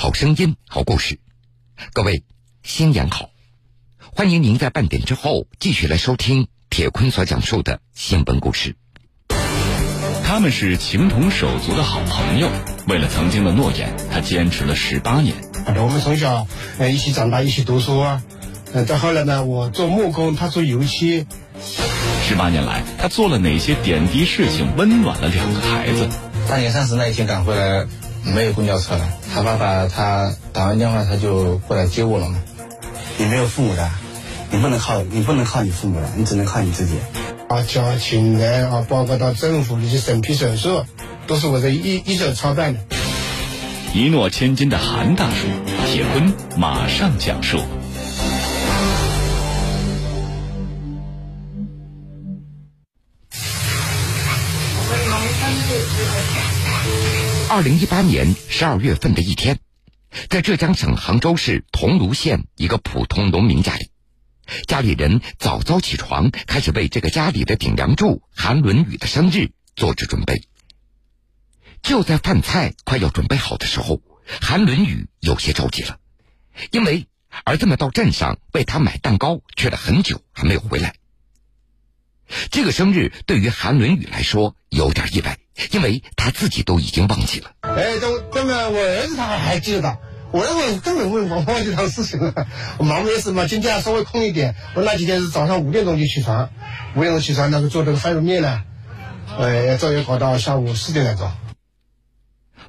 好声音，好故事。各位新年好，欢迎您在半点之后继续来收听铁坤所讲述的新闻故事。他们是情同手足的好朋友，为了曾经的诺言，他坚持了十八年。我们从小呃一起长大，一起读书啊。呃，再后来呢，我做木工，他做油漆。十八年来，他做了哪些点滴事情，温暖了两个孩子？大年三十那一天赶回来，没有公交车了。他爸爸他打完电话，他就过来接我了嘛。你没有父母的，你不能靠你不能靠你父母了，你只能靠你自己。啊，交请人啊，包括到政府那些审批手续，都是我在一一手操办的。一诺千金的韩大叔，铁婚马上讲述。二零一八年十二月份的一天，在浙江省杭州市桐庐县一个普通农民家里，家里人早早起床，开始为这个家里的顶梁柱韩伦宇的生日做着准备。就在饭菜快要准备好的时候，韩伦宇有些着急了，因为儿子们到镇上为他买蛋糕去了很久，还没有回来。这个生日对于韩伦宇来说有点意外。因为他自己都已经忘记了。哎，这这么我儿子他还记得，我我根本忘忘记他的事情了。我忙没事嘛，今天稍微空一点。我那几天是早上五点钟就起床，五点钟起床，那个做这个番薯面呢，呃，早要搞到下午四点来钟。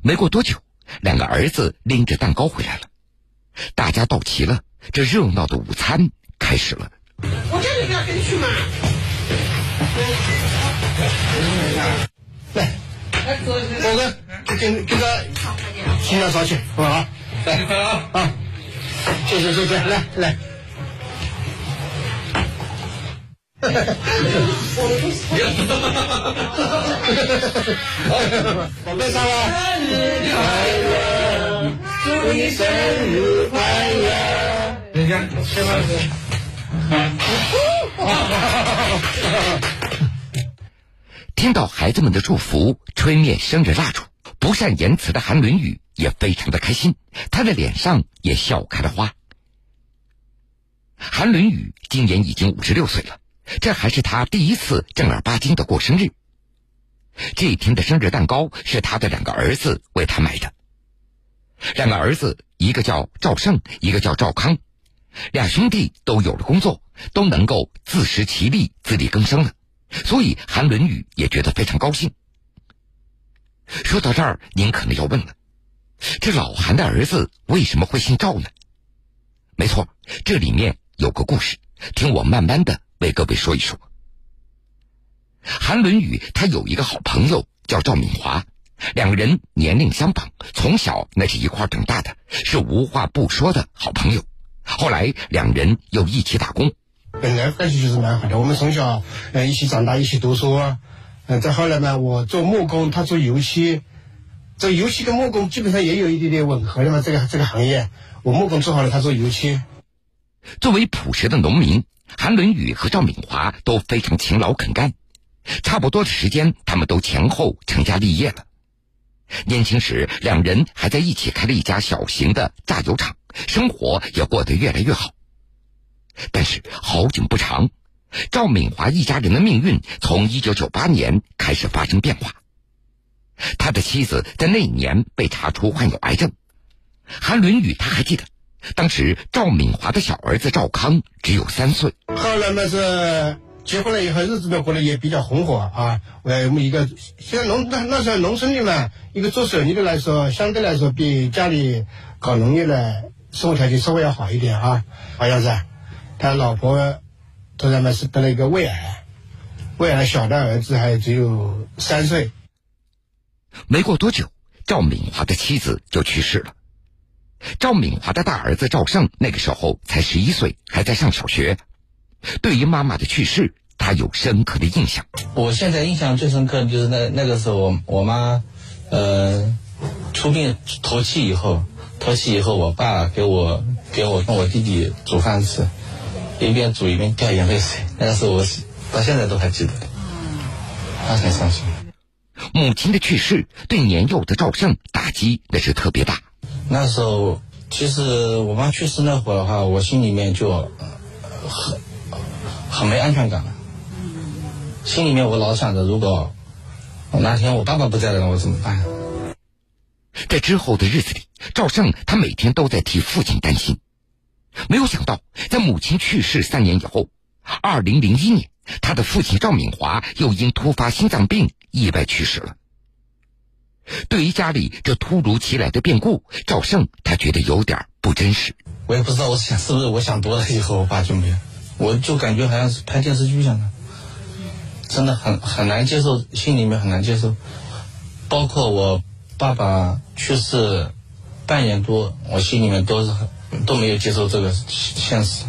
没过多久，两个儿子拎着蛋糕回来了，大家到齐了，这热闹的午餐开始了。我叫你不要跟去嘛。宝哥，给给个新娘烧去，好不好？来啊，谢谢谢谢，来来。哈哈哈宝贝上了。生日快乐，祝你生日快乐。人家吃饭去。听到孩子们的祝福，吹灭生日蜡烛，不善言辞的韩伦宇也非常的开心，他的脸上也笑开了花。韩伦宇今年已经五十六岁了，这还是他第一次正儿八经的过生日。这一天的生日蛋糕是他的两个儿子为他买的。两个儿子，一个叫赵胜，一个叫赵康，俩兄弟都有了工作，都能够自食其力、自力更生了。所以韩伦宇也觉得非常高兴。说到这儿，您可能要问了：这老韩的儿子为什么会姓赵呢？没错，这里面有个故事，听我慢慢的为各位说一说。韩伦宇他有一个好朋友叫赵敏华，两个人年龄相仿，从小那是一块长大的，是无话不说的好朋友。后来两人又一起打工。本来关系就是蛮好的，我们从小呃一起长大，一起读书啊。嗯，再后来呢，我做木工，他做油漆。这油漆跟木工基本上也有一点点吻合的嘛，这个这个行业，我木工做好了，他做油漆。作为朴实的农民，韩伦宇和赵敏华都非常勤劳肯干。差不多的时间，他们都前后成家立业了。年轻时，两人还在一起开了一家小型的榨油厂，生活也过得越来越好。但是好景不长，赵敏华一家人的命运从一九九八年开始发生变化。他的妻子在那一年被查出患有癌症。韩伦宇他还记得，当时赵敏华的小儿子赵康只有三岁。后来嘛是结婚了以后，日子呢过得也比较红火啊。我们一个现在农那那时候农村里嘛，一个做手艺的来说，相对来说比家里搞农业的生活条件稍微要好一点啊，好像是。他老婆突然嘛是得了一个胃癌，胃癌小的儿子还只有三岁。没过多久，赵敏华的妻子就去世了。赵敏华的大儿子赵胜那个时候才十一岁，还在上小学。对于妈妈的去世，他有深刻的印象。我现在印象最深刻的就是那那个时候，我我妈，呃，出殡头七以后，头七以后，我爸给我给我跟我弟弟煮饭吃。一边煮一边掉眼泪水，那个时候我到现在都还记得，他很伤心。母亲的去世对年幼的赵胜打击那是特别大。那时候其实我妈去世那会儿的话，我心里面就很很没安全感了，心里面我老想着，如果哪天我爸爸不在了，我怎么办？在之后的日子里，赵胜他每天都在替父亲担心。没有想到，在母亲去世三年以后，二零零一年，他的父亲赵敏华又因突发心脏病意外去世了。对于家里这突如其来的变故，赵胜他觉得有点不真实。我也不知道，我想是不是我想多了以后我爸就没有，我就感觉好像是拍电视剧一样的，真的很很难接受，心里面很难接受。包括我爸爸去世半年多，我心里面都是很都没有接受这个现实，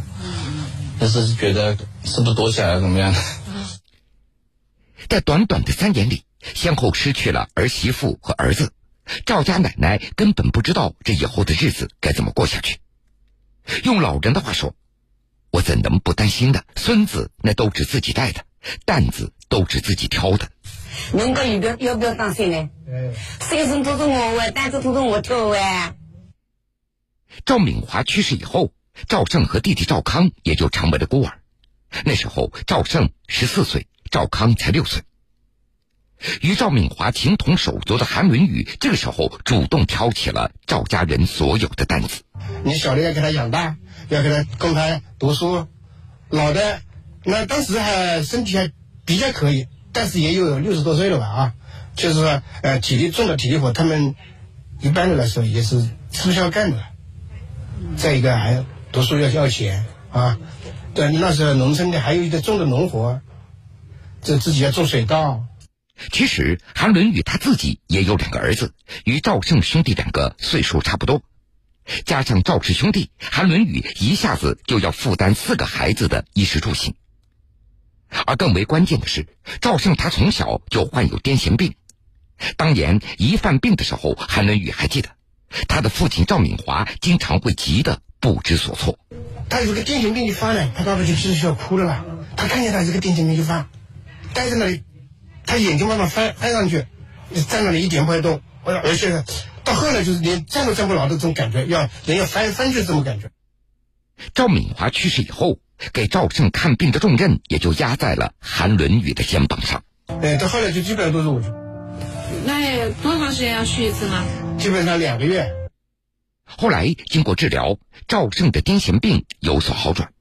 就是觉得是不是躲起来了怎么样的。在短短的三年里。先后失去了儿媳妇和儿子，赵家奶奶根本不知道这以后的日子该怎么过下去。用老人的话说：“我怎能不担心呢？孙子那都是自己带的，担子都是自己挑的。恁个要不要要不要担心呢？谁生都是我喂，担子都是我挑喂。”赵敏华去世以后，赵胜和弟弟赵康也就成为了孤儿。那时候赵胜十四岁，赵康才六岁。与赵敏华情同手足的韩文宇，这个时候主动挑起了赵家人所有的担子。你小的要给他养大，要给他供他读书；老的那当时还身体还比较可以，但是也有六十多岁了吧啊，就是说呃体力重的体力活，他们一般的来说也是吃不消干的。再一个还读书要要钱啊，对，那时候农村的还有一个重的农活，这自己要种水稻。其实韩伦宇他自己也有两个儿子，与赵胜兄弟两个岁数差不多，加上赵氏兄弟，韩伦宇一下子就要负担四个孩子的衣食住行。而更为关键的是，赵胜他从小就患有癫痫病，当年一犯病的时候，韩伦宇还记得，他的父亲赵敏华经常会急得不知所措。他有个癫痫病一发呢，他爸爸就必须要哭了啦。他看见他这个癫痫病一发，呆在那里。他眼睛慢慢翻翻上去，站那里一点不会动。而且到后来就是连站都站不牢的这种感觉，要人要翻翻去这种感觉。赵敏华去世以后，给赵胜看病的重任也就压在了韩伦宇的肩膀上。哎，到后来就基本上都是我去。那多长时间要去一次呢？基本上两个月。后来经过治疗，赵胜的癫痫病有所好转。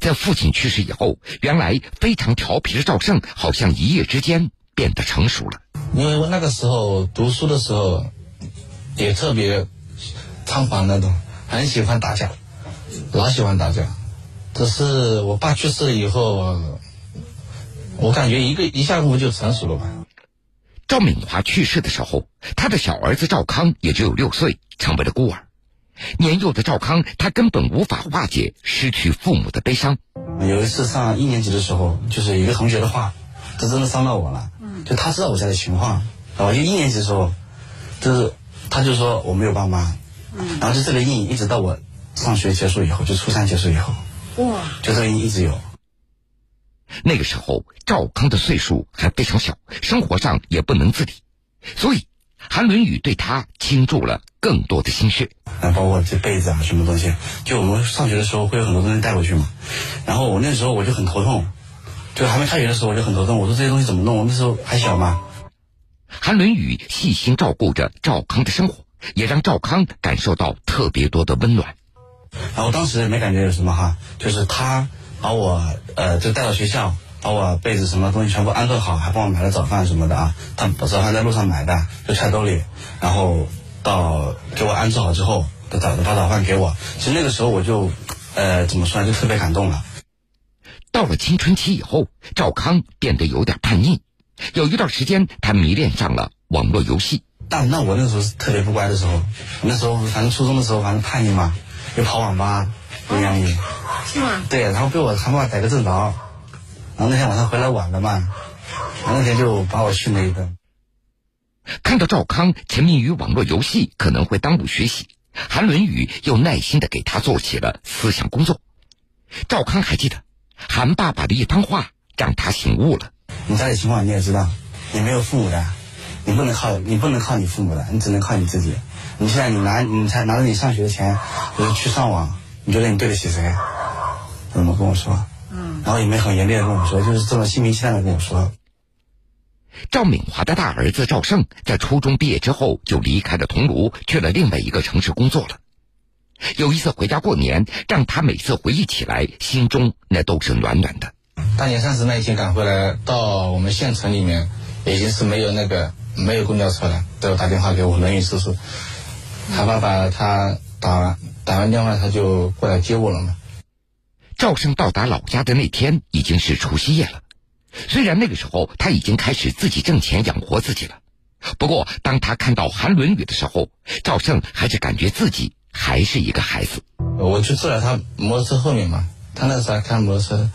在父亲去世以后，原来非常调皮的赵胜，好像一夜之间变得成熟了。因为我那个时候读书的时候，也特别猖狂那种，很喜欢打架，老喜欢打架。只是我爸去世了以后，我感觉一个一下子就成熟了吧。赵敏华去世的时候，他的小儿子赵康也只有六岁，成为了孤儿。年幼的赵康，他根本无法化解失去父母的悲伤。有一次上一年级的时候，就是一个同学的话，这真的伤到我了。就他知道我家的情况，然后就一年级的时候，就是他就说我没有爸妈，然后就这个阴影一直到我上学结束以后，就初三结束以后，哇，就这个阴影一直有。那个时候赵康的岁数还非常小，生活上也不能自理，所以。韩伦宇对他倾注了更多的心血，啊，包括这被子啊，什么东西，就我们上学的时候会有很多东西带过去嘛。然后我那时候我就很头痛，就还没开学的时候我就很头痛。我说这些东西怎么弄？我那时候还小嘛。韩伦宇细心照顾着赵康的生活，也让赵康感受到特别多的温暖。然后当时也没感觉有什么哈，就是他把我呃就带到学校。把我被子什么东西全部安顿好，还帮我买了早饭什么的啊。他早饭在路上买的，就揣兜里，然后到给我安置好之后，他早把早饭给我。其实那个时候我就，呃，怎么说呢，就特别感动了。到了青春期以后，赵康变得有点叛逆，有一段时间他迷恋上了网络游戏。但那我那时候是特别不乖的时候，那时候反正初中的时候反正叛逆嘛，又跑网吧，不愿意。是吗？对，然后被我他妈逮个正着。然后那天晚上回来晚了嘛，然后那天就把我训了一顿。看到赵康沉迷于网络游戏可能会耽误学习，韩伦宇又耐心的给他做起了思想工作。赵康还记得韩爸爸的一番话，让他醒悟了。你家里情况你也知道，你没有父母的，你不能靠你不能靠你父母的，你只能靠你自己。你现在你拿你才拿着你上学的钱，就是去上网，你觉得你对得起谁？怎么跟我说？嗯，然后也没很严厉的跟我说，就是这么心平气淡的跟我说。赵敏华的大儿子赵胜在初中毕业之后就离开了桐庐，去了另外一个城市工作了。有一次回家过年，让他每次回忆起来，心中那都是暖暖的。大年三十那一天赶回来，到我们县城里面，已经是没有那个没有公交车了，都打电话给我轮椅叔叔，他爸爸他打完打完电话他就过来接我了嘛。赵胜到达老家的那天已经是除夕夜了。虽然那个时候他已经开始自己挣钱养活自己了，不过当他看到韩伦宇的时候，赵胜还是感觉自己还是一个孩子。我就坐在他摩托车后面嘛，他那时候还开摩托车。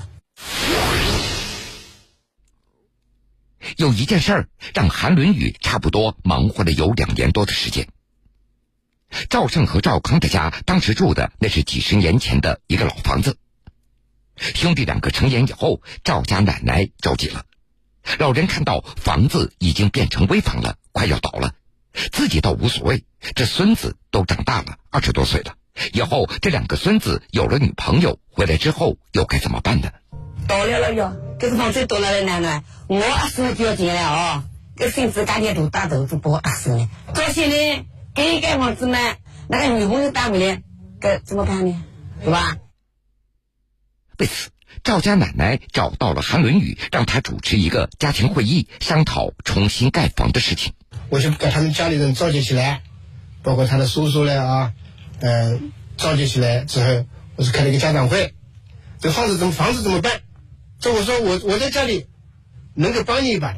有一件事儿让韩伦宇差不多忙活了有两年多的时间。赵胜和赵康的家当时住的那是几十年前的一个老房子。兄弟两个成年以后，赵家奶奶着急了。老人看到房子已经变成危房了，快要倒了，自己倒无所谓。这孙子都长大了，二十多岁了，以后这两个孙子有了女朋友，回来之后又该怎么办呢？倒了了哟，这个房子倒了的奶奶，我二十就要进了啊！这孙子家里都大头子不打死呢。到现在给盖房子嘛，那个女朋友单位呢，该怎么办呢？对吧？为此，赵家奶奶找到了韩伦宇，让他主持一个家庭会议，商讨重新盖房的事情。我就把他们家里人召集起来，包括他的叔叔呢啊，嗯，召集起来之后，我是开了一个家长会。这房子怎么房子怎么办？这我说我我在家里能够帮你一把，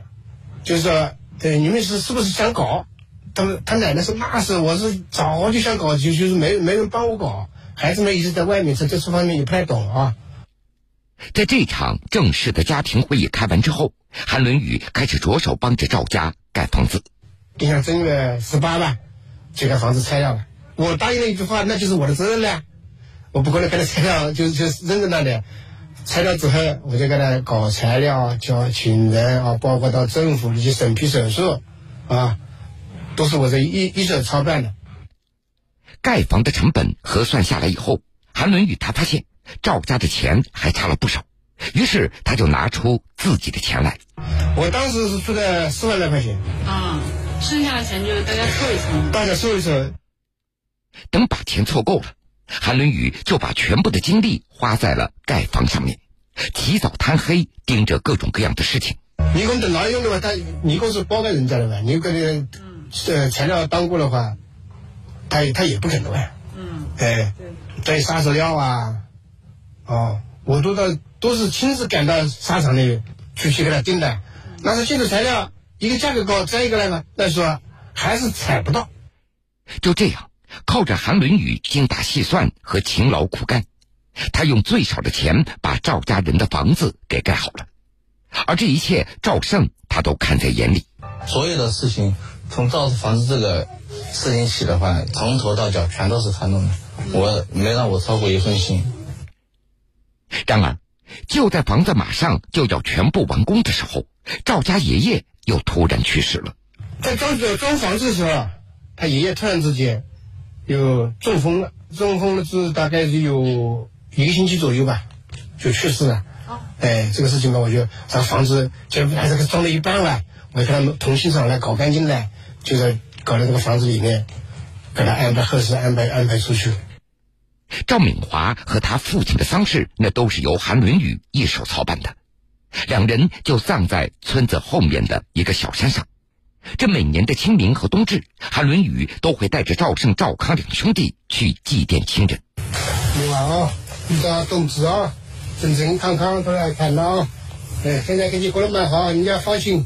就是说，对你们是是不是想搞？他们他奶奶说那是我是早就想搞，就就是没没人帮我搞，孩子们一直在外面，在这方面也不太懂啊。在这场正式的家庭会议开完之后，韩伦宇开始着手帮着赵家盖房子。定下正月十八吧，就把房子拆掉了。我答应了一句话，那就是我的责任了。我不可能给他拆掉，就就扔在那里。拆掉之后，我就给他搞材料，叫请人啊，包括到政府去审批手续，啊，都是我这一一手操办的。盖房的成本核算下来以后，韩伦宇他发现。赵家的钱还差了不少，于是他就拿出自己的钱来。我当时是出了四万来块钱。啊，剩下的钱就大家凑一凑。大家凑一凑。等把钱凑够了，韩伦宇就把全部的精力花在了盖房上面，起早贪黑盯着各种各样的事情。你给我等哪用的话，他你工是包给人家的吧？你给个呃材料当过的话，他他也不肯的吧？嗯。哎，在杀手料啊。哦，我都到都是亲自赶到沙场里去去给他订的，那是进的材料，一个价格高，再一个那个再说还是采不到。就这样，靠着韩伦宇精打细算和勤劳苦干，他用最少的钱把赵家人的房子给盖好了。而这一切，赵胜他都看在眼里。所有的事情，从造房子这个事情起的话，从头到脚全都是他弄的，我没让我操过一份心。然而，就在房子马上就要全部完工的时候，赵家爷爷又突然去世了。在装装房子的时候，他爷爷突然之间又中风了，中风了是大概是有一个星期左右吧，就去世了。哎，这个事情嘛，我就这房子就还是装了一半了，我给他们重新上来搞干净了，就在搞在这个房子里面，给他安排后事，安排安排出去。赵敏华和他父亲的丧事，那都是由韩伦宇一手操办的。两人就葬在村子后面的一个小山上。这每年的清明和冬至，韩伦宇都会带着赵胜、赵康两兄弟去祭奠亲人。你好啊，你家冬至啊，健健康康都来看了啊。哎，现在给你过得蛮好，你要放心。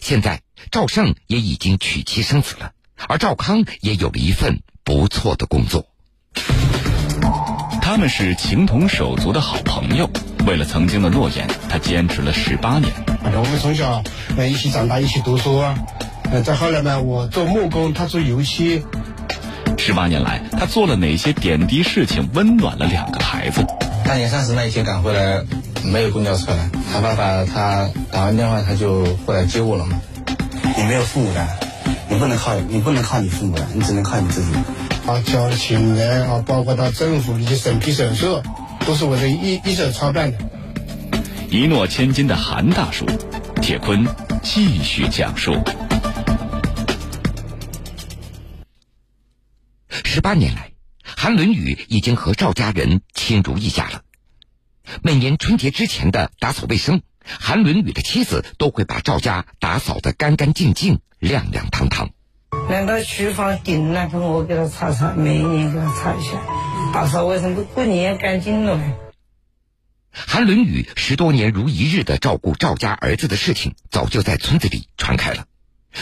现在赵胜也已经娶妻生子了，而赵康也有了一份不错的工作。他们是情同手足的好朋友，为了曾经的诺言，他坚持了十八年。我们从小呃一起长大，一起读书，呃，再后来呢，我做木工，他做油漆。十八年来，他做了哪些点滴事情，温暖了两个孩子？大年三十那一天赶回来，没有公交车了，他爸爸他打完电话他就过来接我了嘛。你没有父母的，你不能靠你不能靠你父母的，你只能靠你自己。啊，交的情人啊，包括到政府的一些审批手续，都是我这一一手操办的。一诺千金的韩大叔，铁坤继续讲述。十八年来，韩伦宇已经和赵家人亲如一家了。每年春节之前的打扫卫生，韩伦宇的妻子都会把赵家打扫得干干净净、亮亮堂堂。难道厨房顶那个我给他擦擦，每一年给他擦一下，打扫卫生都过年干净了。韩伦宇十多年如一日的照顾赵家儿子的事情，早就在村子里传开了，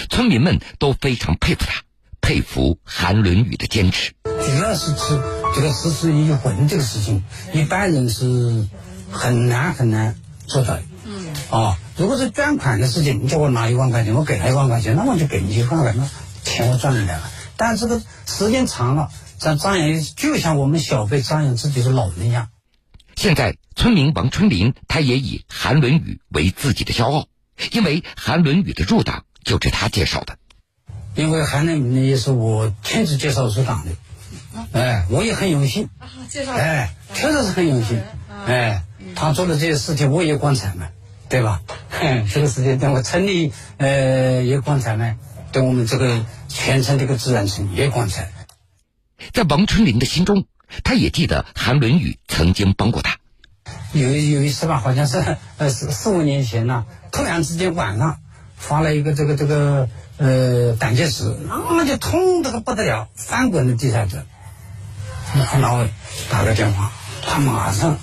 村民们都非常佩服他，佩服韩伦宇的坚持。主要是吃这个实施一婚这个事情，一般人是很难很难做到的。嗯。啊，如果是捐款的事情，你叫我拿一万块钱，我给他一万块钱，那我就给你一万块钱，钱我赚来了。但这个时间长了，咱张扬就像我们小辈张扬自己的老人一样。现在，村民王春林他也以韩伦宇为自己的骄傲，因为韩伦宇的入党就是他介绍的。因为韩伦宇呢也是我亲自介绍入党的，哎，我也很荣幸。介绍。哎，确实是很荣幸。哎，他做的这些事情我也光彩嘛，对吧？这个事情对我村里呃也光彩嘛，对我们这个全村这个自然村也光彩。在王春林的心中。他也记得韩伦宇曾经帮过他。有有一次吧，好像是 呃四四五年前呢，突然之间晚上发了一个这个这个呃胆结石，那就痛得个不得了，翻滚在地上子。然后打个电话，他马上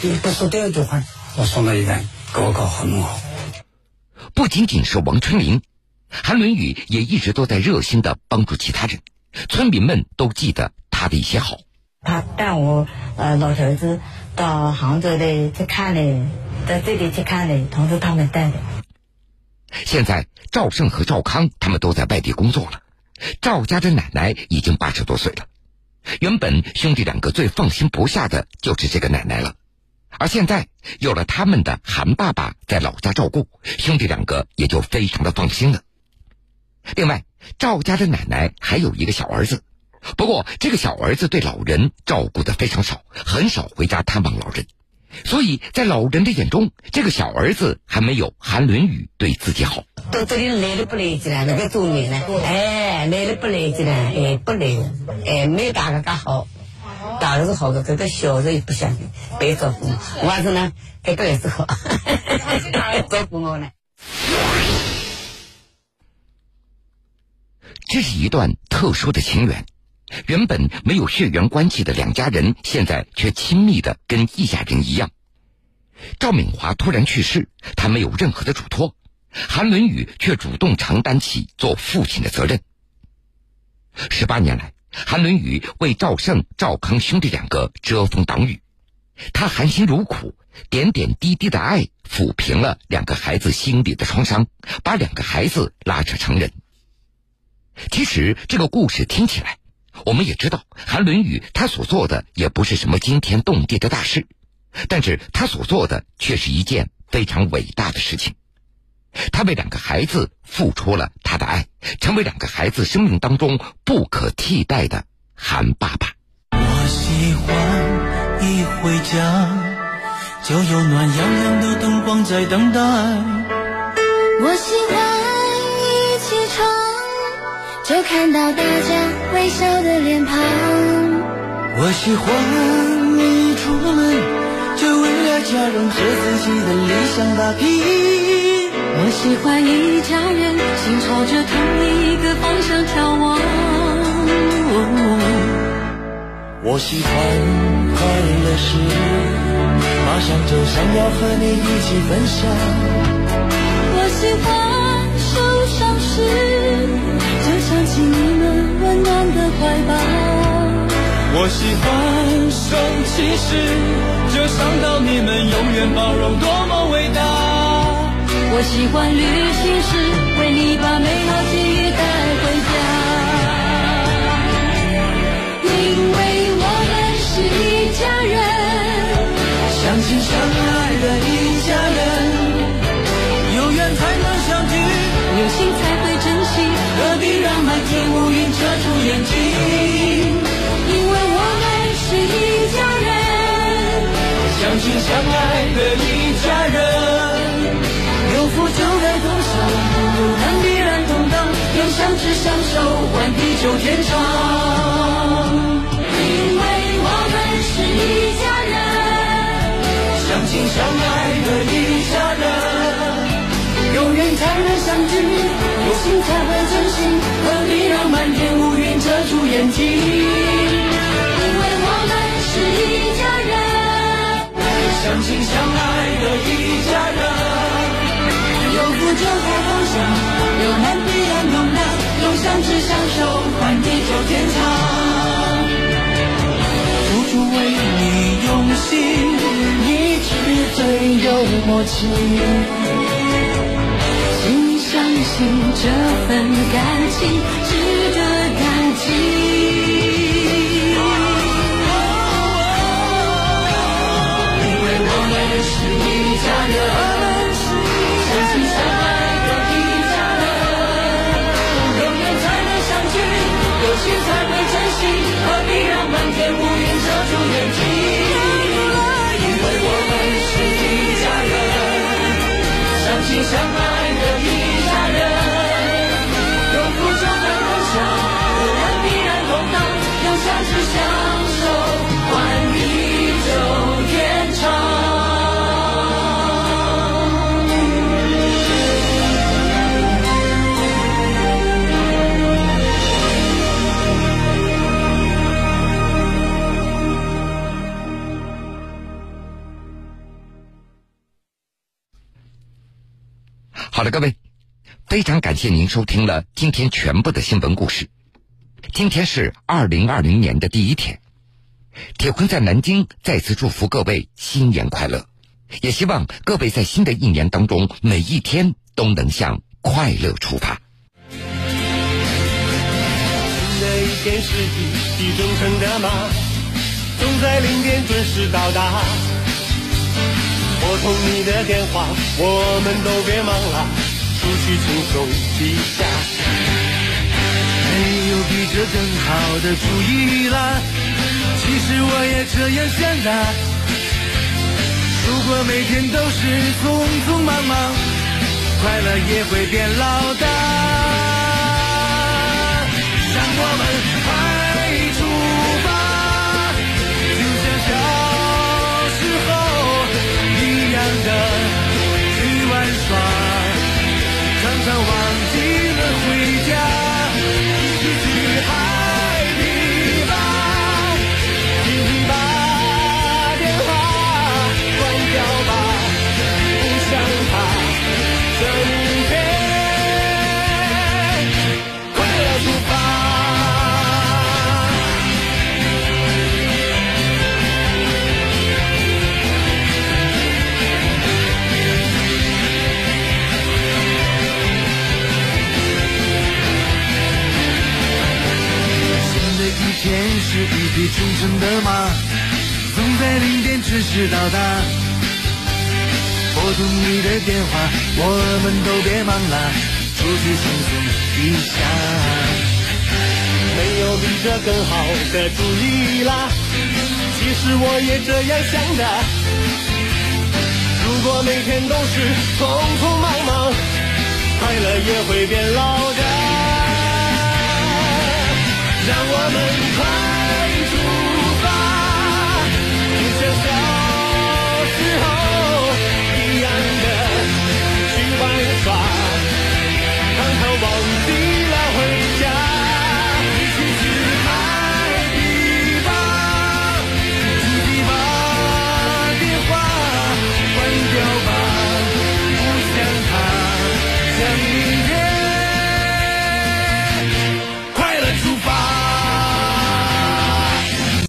不说第二句话，我送到医院给我搞好弄好。不仅仅是王春林，韩伦宇也一直都在热心的帮助其他人，村民们都记得他的一些好。他带我呃老头子到杭州的去看嘞，到这里去看嘞，同时他们带的。现在赵胜和赵康他们都在外地工作了，赵家的奶奶已经八十多岁了。原本兄弟两个最放心不下的就是这个奶奶了，而现在有了他们的韩爸爸在老家照顾，兄弟两个也就非常的放心了。另外，赵家的奶奶还有一个小儿子。不过，这个小儿子对老人照顾的非常少，很少回家探望老人，所以在老人的眼中，这个小儿子还没有韩伦宇对自己好。到这里来了不来劲了，那个中年呢？哎，来了不来劲了，哎，不来，哎，没大个噶好，大个是好的，这个小的也不想白照顾。我儿子呢，这个也是好，照顾我呢。这是一段特殊的情缘。原本没有血缘关系的两家人，现在却亲密的跟一家人一样。赵敏华突然去世，他没有任何的嘱托，韩伦宇却主动承担起做父亲的责任。十八年来，韩伦宇为赵胜、赵康兄弟两个遮风挡雨，他含辛茹苦，点点滴滴的爱抚平了两个孩子心里的创伤，把两个孩子拉扯成人。其实这个故事听起来。我们也知道，韩伦宇他所做的也不是什么惊天动地的大事，但是他所做的却是一件非常伟大的事情。他为两个孩子付出了他的爱，成为两个孩子生命当中不可替代的韩爸爸。我喜欢一回家，就有暖洋洋的灯光在等待。我喜欢一起床。就看到大家微笑的脸庞。我喜欢一出门，就为了家人和自己的理想打拼。我喜欢一家人心朝着同一个方向眺望。我喜欢快乐时，马上就想要和你一起分享。我喜欢受伤时。就想起你们温暖的怀抱。我喜欢生气时，就想到你们永远包容多么伟大。我喜欢旅行时为你把美好记忆带回家因为我们是一家人相亲相爱的一家人有缘才能相聚有心才会珍惜何必让满天乌云遮住眼睛因为我们是一家人相亲相爱的一家人。有福就该同享，有难必然同当，有相知相守，换地久天长。因为我们是一家人，相亲相爱的一家人，有缘才能相聚，有心才会真心，何必让满天乌云遮住眼睛？因为我们是一家人，相亲相爱的一家人。就该同享，有难必然同当，有相知相守，换地久天长。付出为你用心，一直最有默契。请相信这份感情值得感激。相爱好了，各位，非常感谢您收听了今天全部的新闻故事。今天是二零二零年的第一天，铁坤在南京再次祝福各位新年快乐，也希望各位在新的一年当中每一天都能向快乐出发。新的一天是一匹忠诚的马，总在零点准时到达。拨通你的电话，我们都别忙了，出去轻松一下。没有比这更好的主意啦，其实我也这样想的。如果每天都是匆匆忙忙，快乐也会变老的。让我们啦。其实我也这样想的。如果每天都是匆匆忙忙，快乐也会变老的。让我们快